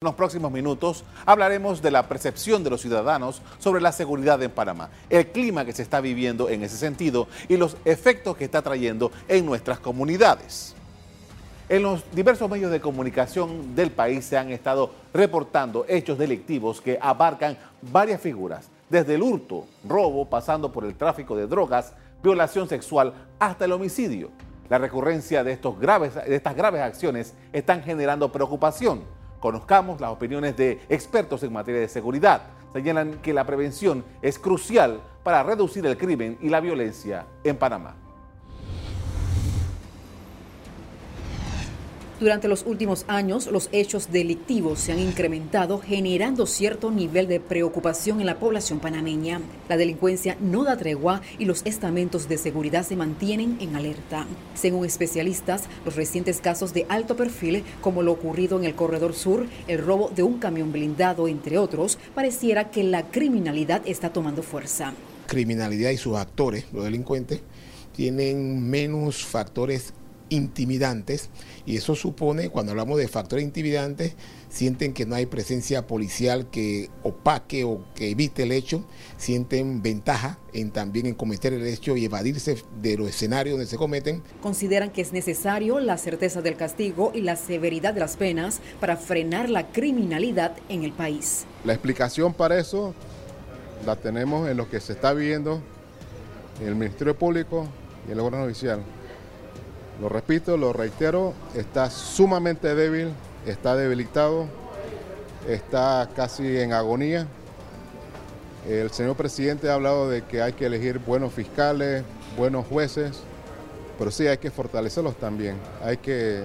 En los próximos minutos hablaremos de la percepción de los ciudadanos sobre la seguridad en Panamá, el clima que se está viviendo en ese sentido y los efectos que está trayendo en nuestras comunidades. En los diversos medios de comunicación del país se han estado reportando hechos delictivos que abarcan varias figuras, desde el hurto, robo, pasando por el tráfico de drogas, violación sexual hasta el homicidio. La recurrencia de, estos graves, de estas graves acciones están generando preocupación Conozcamos las opiniones de expertos en materia de seguridad. Señalan que la prevención es crucial para reducir el crimen y la violencia en Panamá. Durante los últimos años, los hechos delictivos se han incrementado, generando cierto nivel de preocupación en la población panameña. La delincuencia no da tregua y los estamentos de seguridad se mantienen en alerta. Según especialistas, los recientes casos de alto perfil, como lo ocurrido en el Corredor Sur, el robo de un camión blindado, entre otros, pareciera que la criminalidad está tomando fuerza. Criminalidad y sus actores, los delincuentes, tienen menos factores intimidantes y eso supone, cuando hablamos de factores intimidantes, sienten que no hay presencia policial que opaque o que evite el hecho, sienten ventaja en también en cometer el hecho y evadirse de los escenarios donde se cometen. Consideran que es necesario la certeza del castigo y la severidad de las penas para frenar la criminalidad en el país. La explicación para eso la tenemos en lo que se está viendo en el Ministerio Público y el órgano oficial. Lo repito, lo reitero, está sumamente débil, está debilitado, está casi en agonía. El señor presidente ha hablado de que hay que elegir buenos fiscales, buenos jueces, pero sí hay que fortalecerlos también. Hay que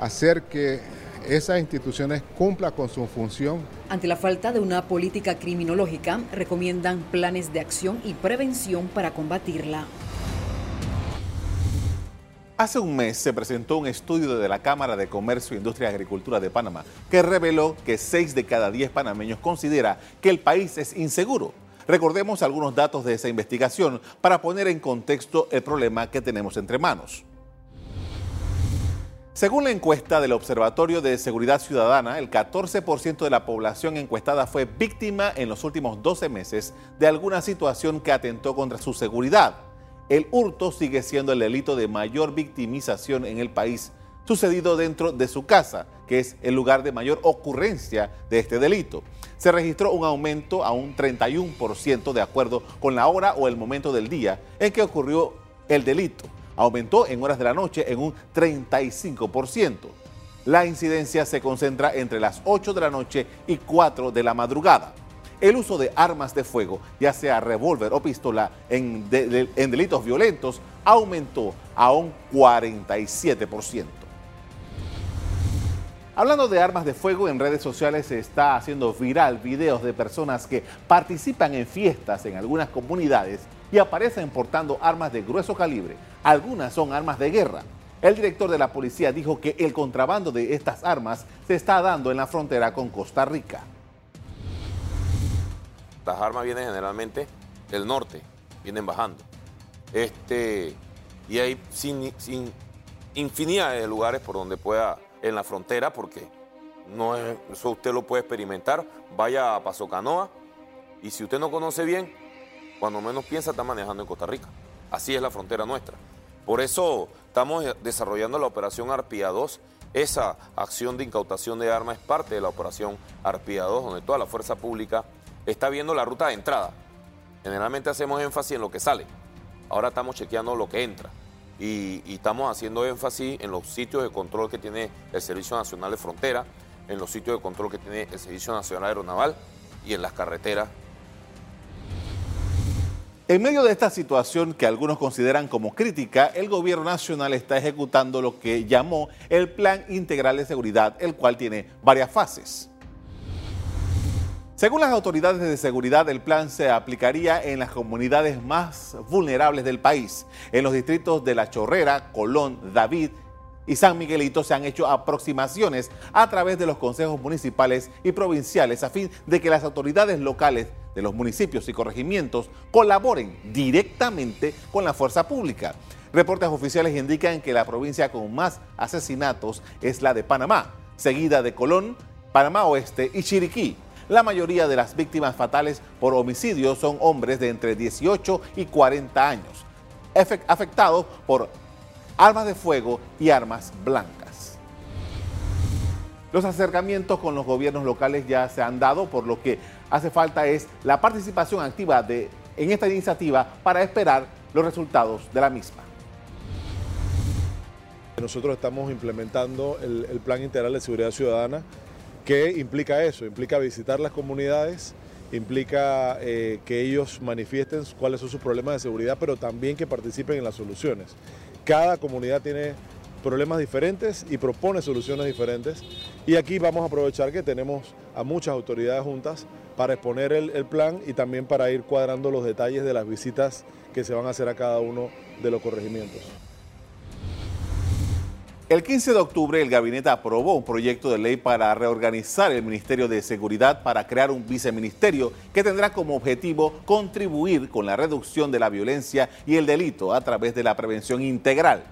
hacer que esas instituciones cumplan con su función. Ante la falta de una política criminológica, recomiendan planes de acción y prevención para combatirla. Hace un mes se presentó un estudio de la Cámara de Comercio, Industria y Agricultura de Panamá que reveló que 6 de cada 10 panameños considera que el país es inseguro. Recordemos algunos datos de esa investigación para poner en contexto el problema que tenemos entre manos. Según la encuesta del Observatorio de Seguridad Ciudadana, el 14% de la población encuestada fue víctima en los últimos 12 meses de alguna situación que atentó contra su seguridad el hurto sigue siendo el delito de mayor victimización en el país, sucedido dentro de su casa, que es el lugar de mayor ocurrencia de este delito. Se registró un aumento a un 31% de acuerdo con la hora o el momento del día en que ocurrió el delito. Aumentó en horas de la noche en un 35%. La incidencia se concentra entre las 8 de la noche y 4 de la madrugada el uso de armas de fuego, ya sea revólver o pistola, en, delitos violentos aumentó a un 47%. Hablando de armas de fuego, en redes sociales se está haciendo viral videos de personas que participan en fiestas en algunas comunidades y aparecen portando armas de grueso calibre. Algunas son armas de guerra. El director de la policía dijo que el contrabando de estas armas se está dando en la frontera con Costa Rica. Las armas vienen generalmente del norte, vienen bajando. Este, y hay sin, sin infinidad de lugares por donde pueda, en la frontera, porque no es, eso usted lo puede experimentar. Vaya a Paso Canoa y si usted no conoce bien, cuando menos piensa está manejando en Costa Rica. Así es la frontera nuestra. Por eso estamos desarrollando la operación Arpía 2. Esa acción de incautación de armas es parte de la operación Arpía 2, donde toda la fuerza pública está viendo la ruta de entrada. Generalmente hacemos énfasis en lo que sale. Ahora estamos chequeando lo que entra. Y, estamos haciendo énfasis en los sitios de control que tiene el Servicio Nacional de Frontera, en los sitios de control que tiene el Servicio Nacional Aeronaval y en las carreteras. En medio de esta situación que algunos consideran como crítica, el gobierno nacional está ejecutando lo que llamó el Plan Integral de Seguridad, el cual tiene varias fases. Según las autoridades de seguridad, el plan se aplicaría en las comunidades más vulnerables del país. En los distritos de La Chorrera, Colón, David y San Miguelito se han hecho aproximaciones a través de los consejos municipales y provinciales a fin de que las autoridades locales de los municipios y corregimientos colaboren directamente con la fuerza pública. Reportes oficiales indican que la provincia con más asesinatos es la de Panamá, seguida de Colón, Panamá Oeste y Chiriquí. La mayoría de las víctimas fatales por homicidio son hombres de entre 18 y 40 años, afectados por armas de fuego y armas blancas. Los acercamientos con los gobiernos locales ya se han dado, por lo que hace falta es la participación activa de, en esta iniciativa para esperar los resultados de la misma. Nosotros estamos implementando el, el Plan Integral de Seguridad Ciudadana ¿Qué implica eso? Implica visitar las comunidades, implica eh, que ellos manifiesten cuáles son sus problemas de seguridad, pero también que participen en las soluciones. Cada comunidad tiene problemas diferentes y propone soluciones diferentes. Y aquí vamos a aprovechar que tenemos a muchas autoridades juntas para exponer el, el, plan y también para ir cuadrando los detalles de las visitas que se van a hacer a cada uno de los corregimientos. El 15 de octubre el gabinete aprobó un proyecto de ley para reorganizar el Ministerio de Seguridad para crear un viceministerio que tendrá como objetivo contribuir con la reducción de la violencia y el delito a través de la prevención integral.